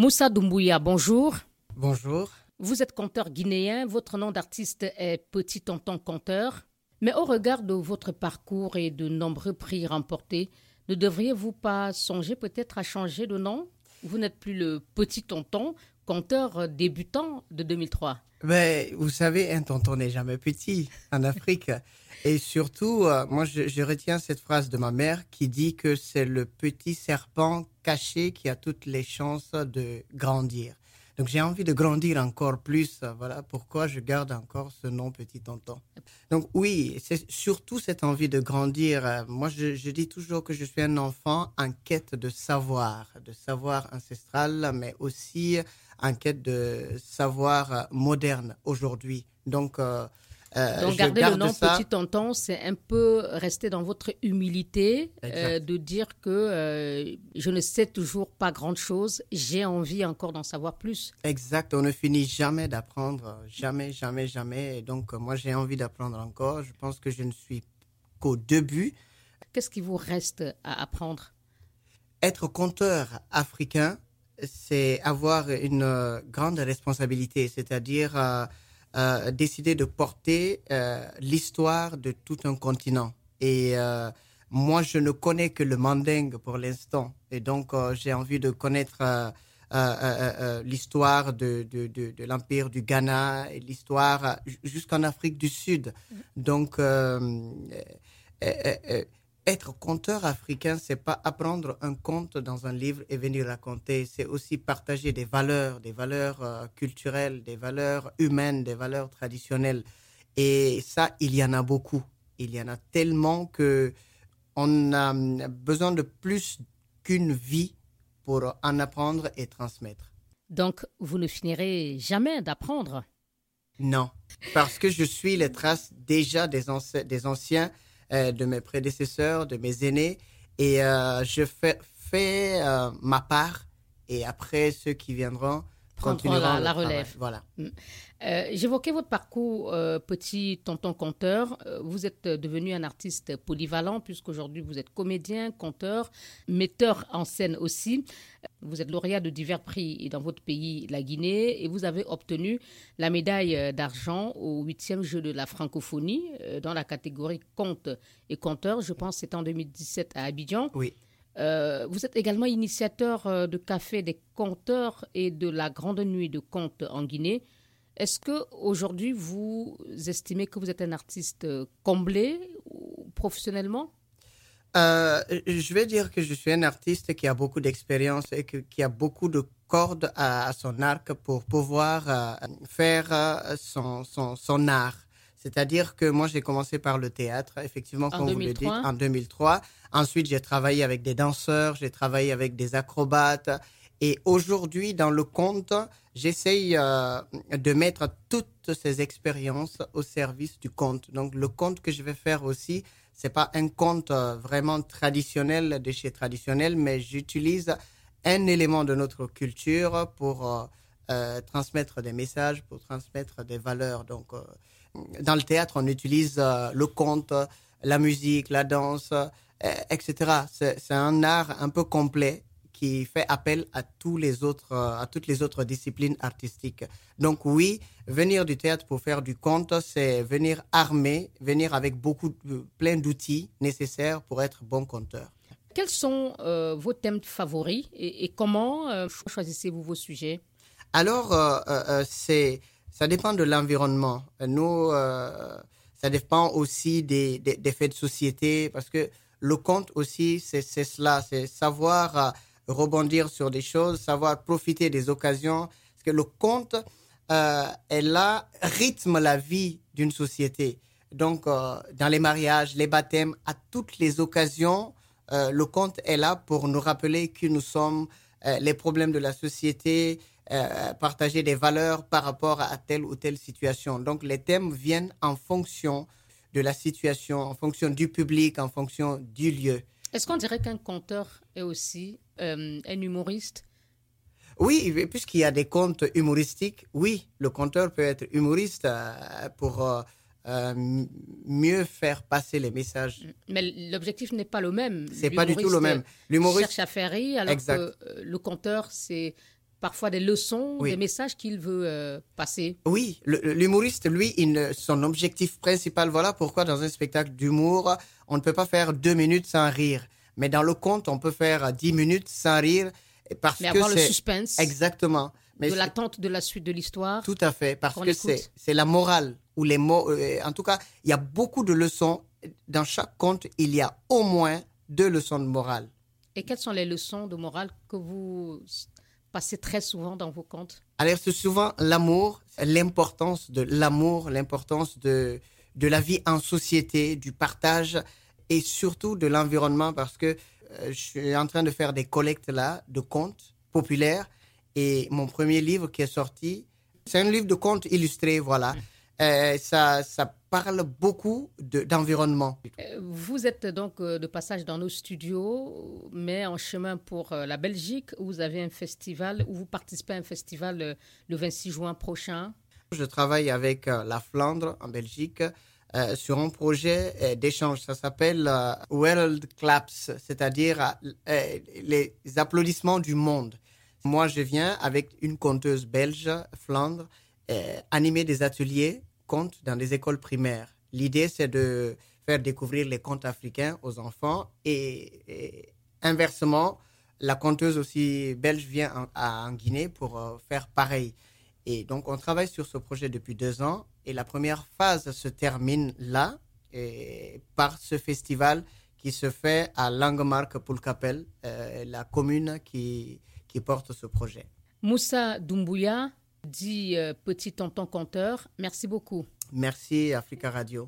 Moussa Doumbouya, bonjour. Bonjour. Vous êtes conteur guinéen, votre nom d'artiste est Petit Tonton Conteur. Mais au regard de votre parcours et de nombreux prix remportés, ne devriez-vous pas songer peut-être à changer de nom? Vous n'êtes plus le Petit Tonton, conteur débutant de 2003. Mais vous savez, un tonton n'est jamais petit en Afrique. Et surtout, euh, moi, je, je, retiens cette phrase de ma mère qui dit que c'est le petit serpent caché qui a toutes les chances de grandir. Donc j'ai envie de grandir encore plus. Voilà pourquoi je garde encore ce nom Petit Tonton. Donc oui, c'est surtout cette envie de grandir. Moi, je, dis toujours que je suis un enfant en quête de savoir, de savoir ancestral, mais aussi en quête de savoir moderne aujourd'hui. Donc euh, euh, Donc, garder le nom Petit Tonton, c'est un peu rester dans votre humilité, euh, de dire que euh, je ne sais toujours pas grand-chose, j'ai envie encore d'en savoir plus. Exact, on ne finit jamais d'apprendre, jamais, jamais, jamais. Et donc, moi, j'ai envie d'apprendre encore. Je pense que je ne suis qu'au début. Qu'est-ce qui vous reste à apprendre? Être conteur africain, c'est avoir une grande responsabilité, c'est-à-dire euh, décidé de porter euh, l'histoire de tout un continent. Et euh, moi, je ne connais que le mandingue pour l'instant. Et donc, euh, j'ai envie de connaître l'histoire de, de, de, de l'Empire du Ghana et l'histoire jusqu'en Afrique du Sud. Donc, être conteur africain, c'est pas apprendre un conte dans un livre et venir raconter, c'est aussi partager des valeurs, des valeurs euh, culturelles, des valeurs humaines, des valeurs traditionnelles. Et ça, il y en a beaucoup. Il y en a tellement que on a besoin de plus qu'une vie pour en apprendre et transmettre. Donc, vous ne finirez jamais d'apprendre? Non, parce que je suis les traces déjà des, anci des anciens de mes prédécesseurs, de mes aînés, et euh, je fais, fais euh, ma part, et après ceux qui viendront continueront la, la relève. Voilà. Mm. Euh, J'évoquais votre parcours, euh, petit tonton conteur. Vous êtes devenu un artiste polyvalent puisqu'aujourd'hui vous êtes comédien, conteur, metteur en scène aussi. Vous êtes lauréat de divers prix dans votre pays, la Guinée, et vous avez obtenu la médaille d'argent au huitième jeu de la francophonie dans la catégorie conte et conteur. Je pense que c'était en 2017 à Abidjan. Oui. Euh, vous êtes également initiateur euh, de Café des Conteurs et de la Grande Nuit de Contes en Guinée. Est-ce que aujourd'hui vous estimez que vous êtes un artiste comblé professionnellement? Euh, Je vais dire que je suis un artiste qui a beaucoup d'expérience et qui a beaucoup de cordes à, son arc pour pouvoir euh, faire euh, son art. C'est-à-dire que moi, j'ai commencé par le théâtre, effectivement, comme vous le dites, en 2003. Ensuite, j'ai travaillé avec des danseurs, j'ai travaillé avec des acrobates. Et aujourd'hui, dans le conte, j'essaye euh, de mettre toutes ces expériences au service du conte. Donc, le conte que je vais faire aussi, c'est pas un conte vraiment traditionnel de chez traditionnel, mais j'utilise un élément de notre culture pour euh, euh, transmettre des messages, pour transmettre des valeurs. Donc, euh, dans le théâtre, on utilise euh, le conte, la musique, la danse, euh, etc. C'est un art un peu complet qui fait appel à tous les autres, à toutes les autres disciplines artistiques. Donc oui, venir du théâtre pour faire du conte, c'est venir armé, venir avec beaucoup, plein d'outils nécessaires pour être bon conteur. Quels sont euh, vos thèmes favoris et, et comment euh, choisissez-vous vos sujets? Alors, euh, c'est ça dépend de l'environnement. Nous, euh, ça dépend aussi des, des, des, faits de société, parce que le conte aussi, c'est cela, c'est savoir euh, rebondir sur des choses, savoir profiter des occasions, parce que le conte, euh, est là, rythme la vie d'une société. Donc, euh, dans les mariages, les baptêmes, à toutes les occasions, le conte est là pour nous rappeler que nous sommes les problèmes de la société, euh, partager des valeurs par rapport à telle ou telle situation. Donc les thèmes viennent en fonction de la situation, en fonction du public, en fonction du lieu. Est-ce qu'on dirait qu'un conteur est aussi euh, un humoriste? Oui, puisqu'il y a des contes humoristiques, oui, le conteur peut être humoriste euh, pour euh, mieux faire passer les messages. Mais l'objectif n'est pas le même. C'est pas du tout le même. L'humoriste cherche à faire rire, alors exact. que le conteur, c'est parfois des leçons, des messages qu'il veut euh, passer. Oui, l'humoriste, lui, il, son objectif principal, voilà pourquoi dans un spectacle d'humour, on ne peut pas faire deux minutes sans rire. Mais dans le conte, on peut faire dix minutes sans rire. Parce Mais que avoir le suspense. Exactement. Mais de l'attente de la suite de l'histoire. Tout à fait, parce que c'est la morale ou les mots. Euh, en tout cas, il y a beaucoup de leçons. Dans chaque conte, il y a au moins deux leçons de morale. Et quelles sont les leçons de morale que vous passez très souvent dans vos contes Alors, c'est souvent l'amour, l'importance de l'amour, l'importance de, de la vie en société, du partage et surtout de l'environnement parce que euh, je suis en train de faire des collectes là de contes populaires et mon premier livre qui est sorti, c'est un livre de contes illustrés, voilà. Euh, ça, ça parle beaucoup d'environnement. Euh, vous êtes donc euh, de passage dans nos studios, mais en chemin pour la Belgique, où vous avez un festival, où vous participez à un festival le 26 juin prochain. Je travaille avec la Flandre en Belgique sur un projet d'échange. Ça s'appelle World Claps, c'est-à-dire les applaudissements du monde. Moi, je viens avec une conteuse belge, Flandre, animer des ateliers dans les écoles primaires. L'idée, c'est de faire découvrir les contes africains aux enfants et, inversement, la conteuse aussi belge vient en, en Guinée pour euh, faire pareil. Et donc, on travaille sur ce projet depuis deux ans et la première phase se termine là par ce festival qui se fait à Langemark Poulkapel, euh, la commune qui, qui porte ce projet. Moussa Doumbouya, dit euh, Petit Tonton Conteur. Merci beaucoup. Merci Africa Radio.